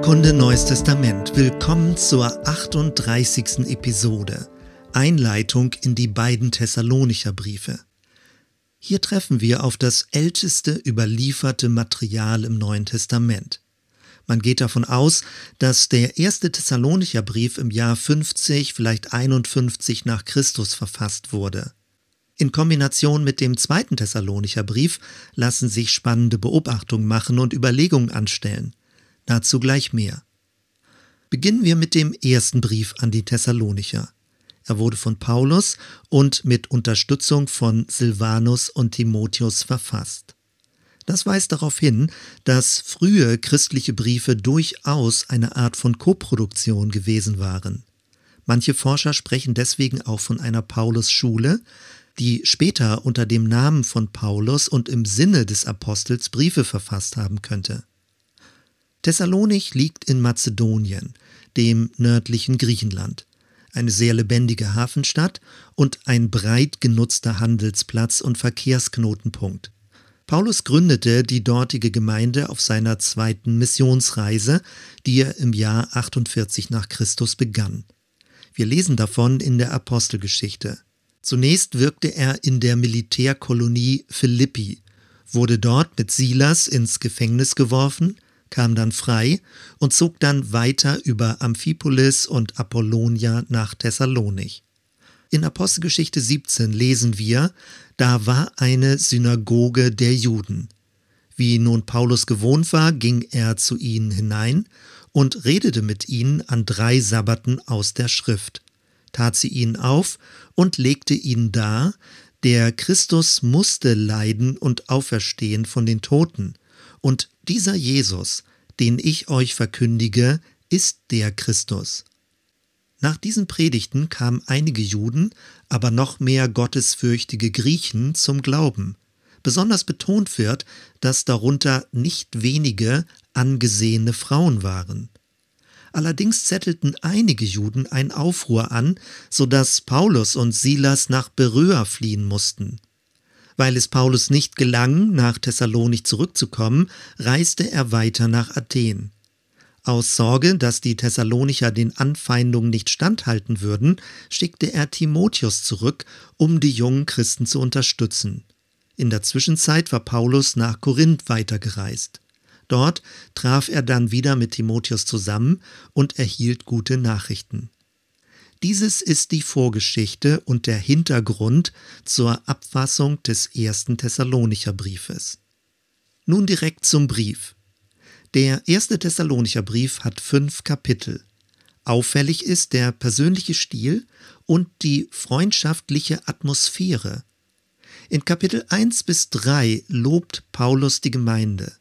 Bibelkunde Neues Testament. Willkommen zur 38. Episode. Einleitung in die beiden Thessalonicher Briefe. Hier treffen wir auf das älteste überlieferte Material im Neuen Testament. Man geht davon aus, dass der erste Thessalonicher Brief im Jahr 50, vielleicht 51 nach Christus verfasst wurde. In Kombination mit dem zweiten Thessalonicher Brief lassen sich spannende Beobachtungen machen und Überlegungen anstellen. Dazu gleich mehr. Beginnen wir mit dem ersten Brief an die Thessalonicher. Er wurde von Paulus und mit Unterstützung von Silvanus und Timotheus verfasst. Das weist darauf hin, dass frühe christliche Briefe durchaus eine Art von Koproduktion gewesen waren. Manche Forscher sprechen deswegen auch von einer Paulus-Schule, die später unter dem Namen von Paulus und im Sinne des Apostels Briefe verfasst haben könnte. Thessalonich liegt in Mazedonien, dem nördlichen Griechenland, eine sehr lebendige Hafenstadt und ein breit genutzter Handelsplatz und Verkehrsknotenpunkt. Paulus gründete die dortige Gemeinde auf seiner zweiten Missionsreise, die er im Jahr 48 nach Christus begann. Wir lesen davon in der Apostelgeschichte. Zunächst wirkte er in der Militärkolonie Philippi, wurde dort mit Silas ins Gefängnis geworfen, kam dann frei und zog dann weiter über Amphipolis und Apollonia nach Thessalonich. In Apostelgeschichte 17 lesen wir, da war eine Synagoge der Juden. Wie nun Paulus gewohnt war, ging er zu ihnen hinein und redete mit ihnen an drei Sabbaten aus der Schrift, tat sie ihnen auf und legte ihnen dar, der Christus musste leiden und auferstehen von den Toten, und dieser Jesus, den ich euch verkündige, ist der Christus. Nach diesen Predigten kamen einige Juden, aber noch mehr gottesfürchtige Griechen zum Glauben. Besonders betont wird, dass darunter nicht wenige angesehene Frauen waren. Allerdings zettelten einige Juden einen Aufruhr an, so dass Paulus und Silas nach Beröa fliehen mussten. Weil es Paulus nicht gelang, nach Thessalonich zurückzukommen, reiste er weiter nach Athen. Aus Sorge, dass die Thessalonicher den Anfeindungen nicht standhalten würden, schickte er Timotheus zurück, um die jungen Christen zu unterstützen. In der Zwischenzeit war Paulus nach Korinth weitergereist. Dort traf er dann wieder mit Timotheus zusammen und erhielt gute Nachrichten. Dieses ist die Vorgeschichte und der Hintergrund zur Abfassung des ersten Thessalonicher Briefes. Nun direkt zum Brief. Der erste Thessalonicher Brief hat fünf Kapitel. Auffällig ist der persönliche Stil und die freundschaftliche Atmosphäre. In Kapitel 1 bis 3 lobt Paulus die Gemeinde,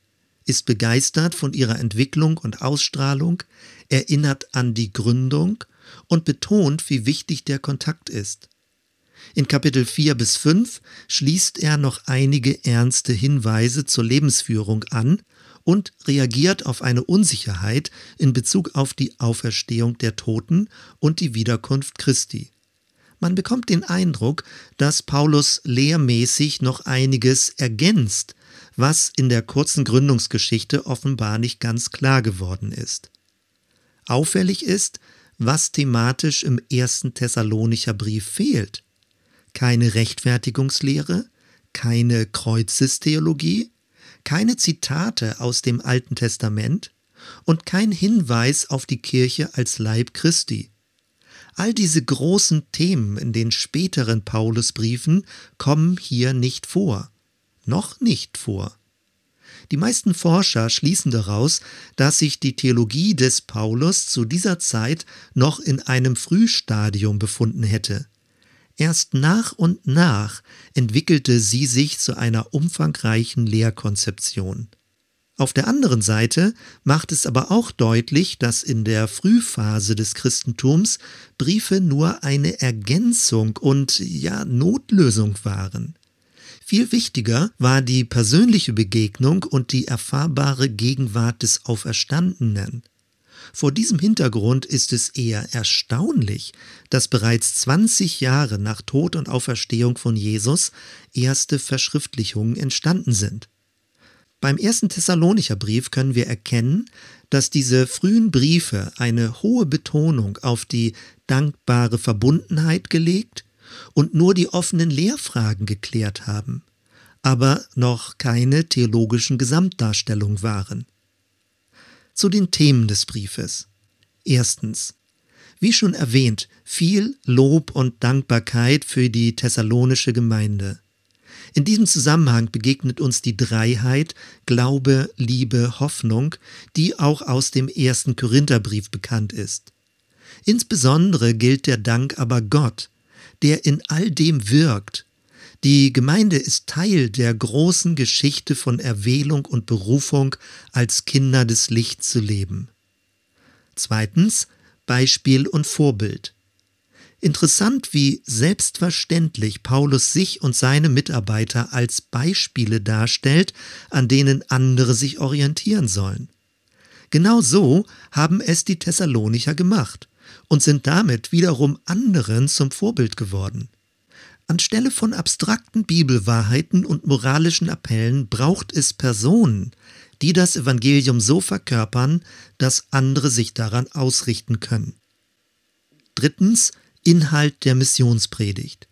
ist begeistert von ihrer Entwicklung und Ausstrahlung, erinnert an die Gründung und betont, wie wichtig der Kontakt ist. In Kapitel 4 bis 5 schließt er noch einige ernste Hinweise zur Lebensführung an und reagiert auf eine Unsicherheit in Bezug auf die Auferstehung der Toten und die Wiederkunft Christi. Man bekommt den Eindruck, dass Paulus lehrmäßig noch einiges ergänzt, was in der kurzen Gründungsgeschichte offenbar nicht ganz klar geworden ist. Auffällig ist, was thematisch im ersten Thessalonicher Brief fehlt. Keine Rechtfertigungslehre, keine Kreuzestheologie, keine Zitate aus dem Alten Testament und kein Hinweis auf die Kirche als Leib Christi. All diese großen Themen in den späteren Paulusbriefen kommen hier nicht vor. Noch nicht vor. Die meisten Forscher schließen daraus, dass sich die Theologie des Paulus zu dieser Zeit noch in einem Frühstadium befunden hätte. Erst nach und nach entwickelte sie sich zu einer umfangreichen Lehrkonzeption. Auf der anderen Seite macht es aber auch deutlich, dass in der Frühphase des Christentums Briefe nur eine Ergänzung und ja Notlösung waren. Viel wichtiger war die persönliche Begegnung und die erfahrbare Gegenwart des Auferstandenen. Vor diesem Hintergrund ist es eher erstaunlich, dass bereits 20 Jahre nach Tod und Auferstehung von Jesus erste Verschriftlichungen entstanden sind. Beim ersten Thessalonicher Brief können wir erkennen, dass diese frühen Briefe eine hohe Betonung auf die dankbare Verbundenheit gelegt und nur die offenen Lehrfragen geklärt haben, aber noch keine theologischen Gesamtdarstellung waren. Zu den Themen des Briefes. Erstens. Wie schon erwähnt, viel Lob und Dankbarkeit für die thessalonische Gemeinde. In diesem Zusammenhang begegnet uns die Dreiheit Glaube, Liebe, Hoffnung, die auch aus dem ersten Korintherbrief bekannt ist. Insbesondere gilt der Dank aber Gott, der in all dem wirkt. Die Gemeinde ist Teil der großen Geschichte von Erwählung und Berufung, als Kinder des Lichts zu leben. Zweitens Beispiel und Vorbild. Interessant, wie selbstverständlich Paulus sich und seine Mitarbeiter als Beispiele darstellt, an denen andere sich orientieren sollen. Genau so haben es die Thessalonicher gemacht und sind damit wiederum anderen zum Vorbild geworden. Anstelle von abstrakten Bibelwahrheiten und moralischen Appellen braucht es Personen, die das Evangelium so verkörpern, dass andere sich daran ausrichten können. Drittens Inhalt der Missionspredigt.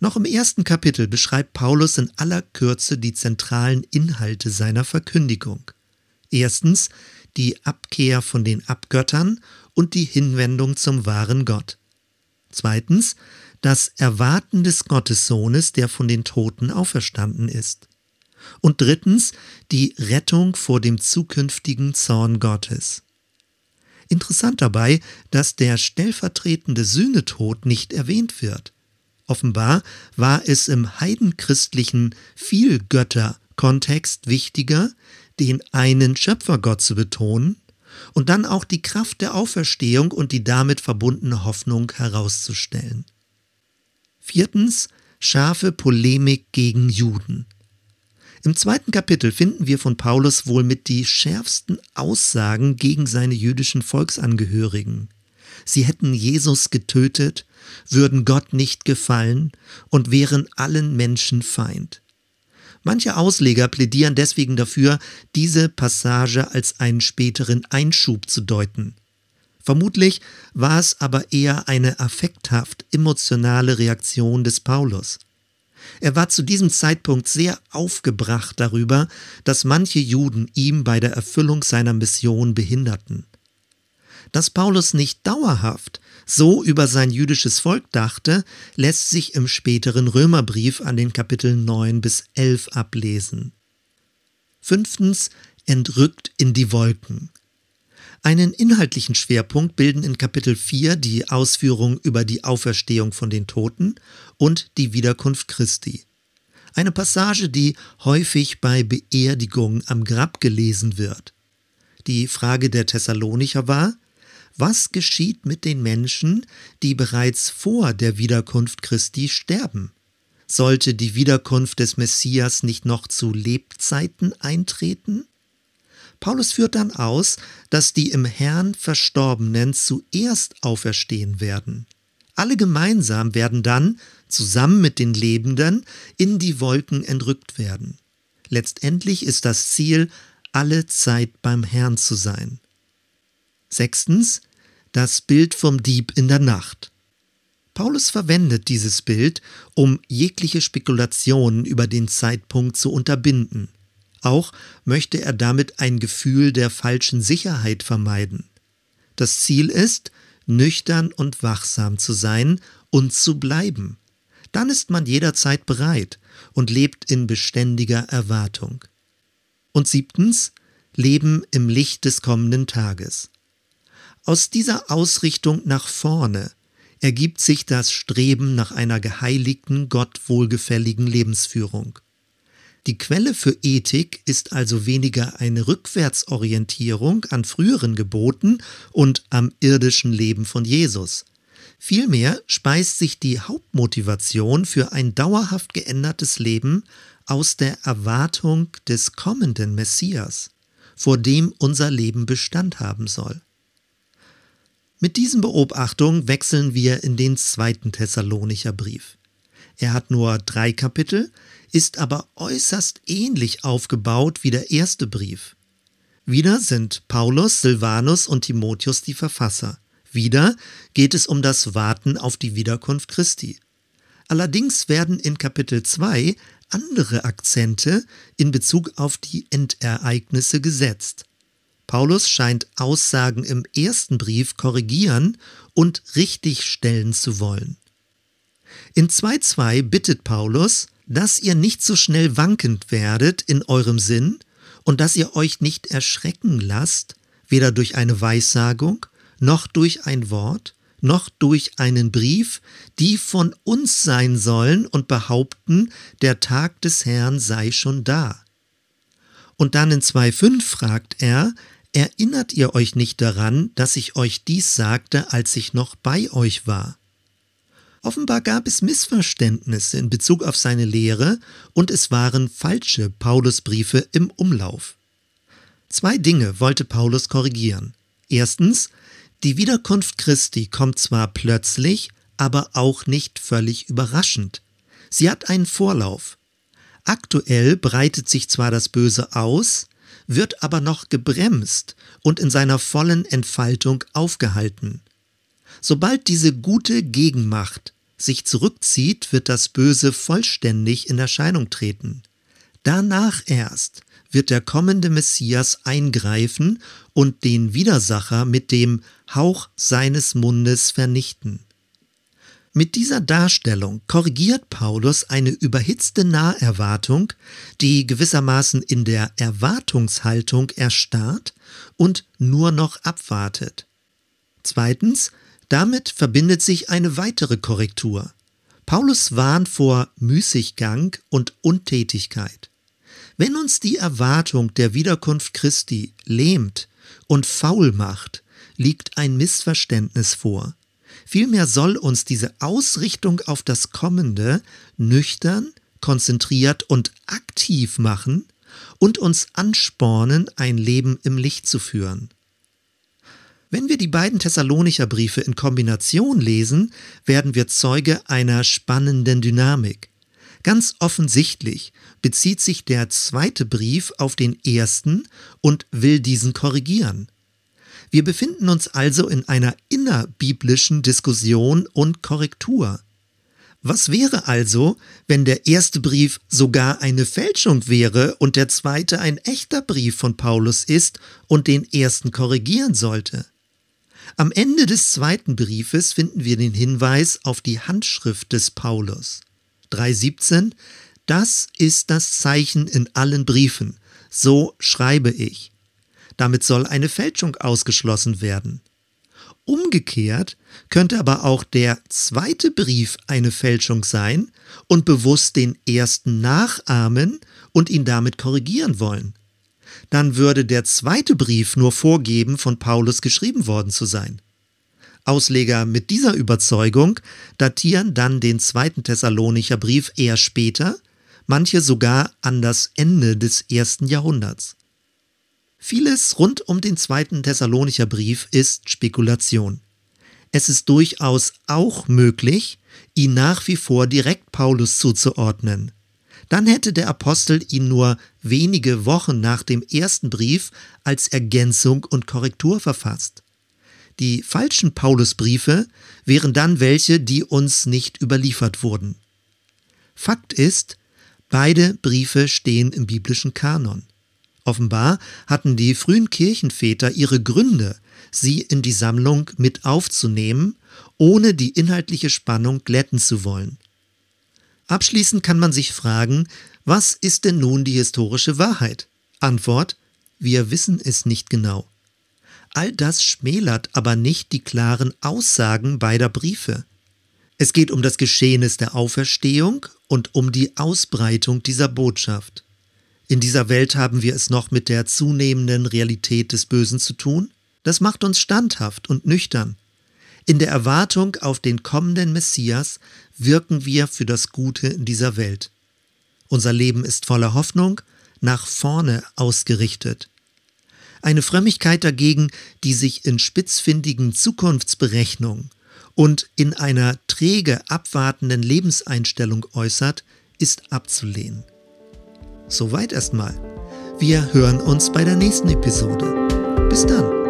Noch im ersten Kapitel beschreibt Paulus in aller Kürze die zentralen Inhalte seiner Verkündigung. Erstens die Abkehr von den Abgöttern und die Hinwendung zum wahren Gott. Zweitens das Erwarten des Gottessohnes, der von den Toten auferstanden ist. Und drittens die Rettung vor dem zukünftigen Zorn Gottes. Interessant dabei, dass der stellvertretende Sühnetod nicht erwähnt wird. Offenbar war es im heidenchristlichen Vielgötter-Kontext wichtiger, den einen Schöpfergott zu betonen und dann auch die Kraft der Auferstehung und die damit verbundene Hoffnung herauszustellen. Viertens scharfe Polemik gegen Juden. Im zweiten Kapitel finden wir von Paulus wohl mit die schärfsten Aussagen gegen seine jüdischen Volksangehörigen. Sie hätten Jesus getötet, würden Gott nicht gefallen und wären allen Menschen Feind. Manche Ausleger plädieren deswegen dafür, diese Passage als einen späteren Einschub zu deuten. Vermutlich war es aber eher eine affekthaft emotionale Reaktion des Paulus. Er war zu diesem Zeitpunkt sehr aufgebracht darüber, dass manche Juden ihm bei der Erfüllung seiner Mission behinderten. Dass Paulus nicht dauerhaft so über sein jüdisches Volk dachte, lässt sich im späteren Römerbrief an den Kapiteln 9 bis 11 ablesen. Fünftens entrückt in die Wolken. Einen inhaltlichen Schwerpunkt bilden in Kapitel 4 die Ausführungen über die Auferstehung von den Toten und die Wiederkunft Christi. Eine Passage, die häufig bei Beerdigungen am Grab gelesen wird. Die Frage der Thessalonicher war, was geschieht mit den Menschen, die bereits vor der Wiederkunft Christi sterben? Sollte die Wiederkunft des Messias nicht noch zu Lebzeiten eintreten? Paulus führt dann aus, dass die im Herrn Verstorbenen zuerst auferstehen werden. Alle gemeinsam werden dann, zusammen mit den Lebenden, in die Wolken entrückt werden. Letztendlich ist das Ziel, alle Zeit beim Herrn zu sein. Sechstens, das Bild vom Dieb in der Nacht. Paulus verwendet dieses Bild, um jegliche Spekulationen über den Zeitpunkt zu unterbinden. Auch möchte er damit ein Gefühl der falschen Sicherheit vermeiden. Das Ziel ist, nüchtern und wachsam zu sein und zu bleiben. Dann ist man jederzeit bereit und lebt in beständiger Erwartung. Und siebtens, Leben im Licht des kommenden Tages. Aus dieser Ausrichtung nach vorne ergibt sich das Streben nach einer geheiligten, Gott wohlgefälligen Lebensführung. Die Quelle für Ethik ist also weniger eine Rückwärtsorientierung an früheren Geboten und am irdischen Leben von Jesus. Vielmehr speist sich die Hauptmotivation für ein dauerhaft geändertes Leben aus der Erwartung des kommenden Messias, vor dem unser Leben Bestand haben soll. Mit diesen Beobachtungen wechseln wir in den zweiten Thessalonicher Brief. Er hat nur drei Kapitel, ist aber äußerst ähnlich aufgebaut wie der erste Brief. Wieder sind Paulus, Silvanus und Timotheus die Verfasser. Wieder geht es um das Warten auf die Wiederkunft Christi. Allerdings werden in Kapitel 2 andere Akzente in Bezug auf die Endereignisse gesetzt. Paulus scheint Aussagen im ersten Brief korrigieren und richtigstellen zu wollen. In 2.2 bittet Paulus, dass ihr nicht so schnell wankend werdet in eurem Sinn und dass ihr euch nicht erschrecken lasst, weder durch eine Weissagung, noch durch ein Wort, noch durch einen Brief, die von uns sein sollen und behaupten, der Tag des Herrn sei schon da. Und dann in 2.5 fragt er, Erinnert ihr euch nicht daran, dass ich euch dies sagte, als ich noch bei euch war? Offenbar gab es Missverständnisse in Bezug auf seine Lehre und es waren falsche Paulusbriefe im Umlauf. Zwei Dinge wollte Paulus korrigieren. Erstens, die Wiederkunft Christi kommt zwar plötzlich, aber auch nicht völlig überraschend. Sie hat einen Vorlauf. Aktuell breitet sich zwar das Böse aus, wird aber noch gebremst und in seiner vollen Entfaltung aufgehalten. Sobald diese gute Gegenmacht sich zurückzieht, wird das Böse vollständig in Erscheinung treten. Danach erst wird der kommende Messias eingreifen und den Widersacher mit dem Hauch seines Mundes vernichten. Mit dieser Darstellung korrigiert Paulus eine überhitzte Naherwartung, die gewissermaßen in der Erwartungshaltung erstarrt und nur noch abwartet. Zweitens, damit verbindet sich eine weitere Korrektur. Paulus warnt vor Müßiggang und Untätigkeit. Wenn uns die Erwartung der Wiederkunft Christi lähmt und faul macht, liegt ein Missverständnis vor. Vielmehr soll uns diese Ausrichtung auf das Kommende nüchtern, konzentriert und aktiv machen und uns anspornen, ein Leben im Licht zu führen. Wenn wir die beiden Thessalonicher Briefe in Kombination lesen, werden wir Zeuge einer spannenden Dynamik. Ganz offensichtlich bezieht sich der zweite Brief auf den ersten und will diesen korrigieren. Wir befinden uns also in einer innerbiblischen Diskussion und Korrektur. Was wäre also, wenn der erste Brief sogar eine Fälschung wäre und der zweite ein echter Brief von Paulus ist und den ersten korrigieren sollte? Am Ende des zweiten Briefes finden wir den Hinweis auf die Handschrift des Paulus. 3.17 Das ist das Zeichen in allen Briefen. So schreibe ich. Damit soll eine Fälschung ausgeschlossen werden. Umgekehrt könnte aber auch der zweite Brief eine Fälschung sein und bewusst den ersten nachahmen und ihn damit korrigieren wollen. Dann würde der zweite Brief nur vorgeben, von Paulus geschrieben worden zu sein. Ausleger mit dieser Überzeugung datieren dann den zweiten Thessalonicher Brief eher später, manche sogar an das Ende des ersten Jahrhunderts. Vieles rund um den zweiten Thessalonicher Brief ist Spekulation. Es ist durchaus auch möglich, ihn nach wie vor direkt Paulus zuzuordnen. Dann hätte der Apostel ihn nur wenige Wochen nach dem ersten Brief als Ergänzung und Korrektur verfasst. Die falschen Paulusbriefe wären dann welche, die uns nicht überliefert wurden. Fakt ist, beide Briefe stehen im biblischen Kanon. Offenbar hatten die frühen Kirchenväter ihre Gründe, sie in die Sammlung mit aufzunehmen, ohne die inhaltliche Spannung glätten zu wollen. Abschließend kann man sich fragen, was ist denn nun die historische Wahrheit? Antwort, wir wissen es nicht genau. All das schmälert aber nicht die klaren Aussagen beider Briefe. Es geht um das Geschehnis der Auferstehung und um die Ausbreitung dieser Botschaft. In dieser Welt haben wir es noch mit der zunehmenden Realität des Bösen zu tun. Das macht uns standhaft und nüchtern. In der Erwartung auf den kommenden Messias wirken wir für das Gute in dieser Welt. Unser Leben ist voller Hoffnung, nach vorne ausgerichtet. Eine Frömmigkeit dagegen, die sich in spitzfindigen Zukunftsberechnungen und in einer träge abwartenden Lebenseinstellung äußert, ist abzulehnen. Soweit erstmal. Wir hören uns bei der nächsten Episode. Bis dann.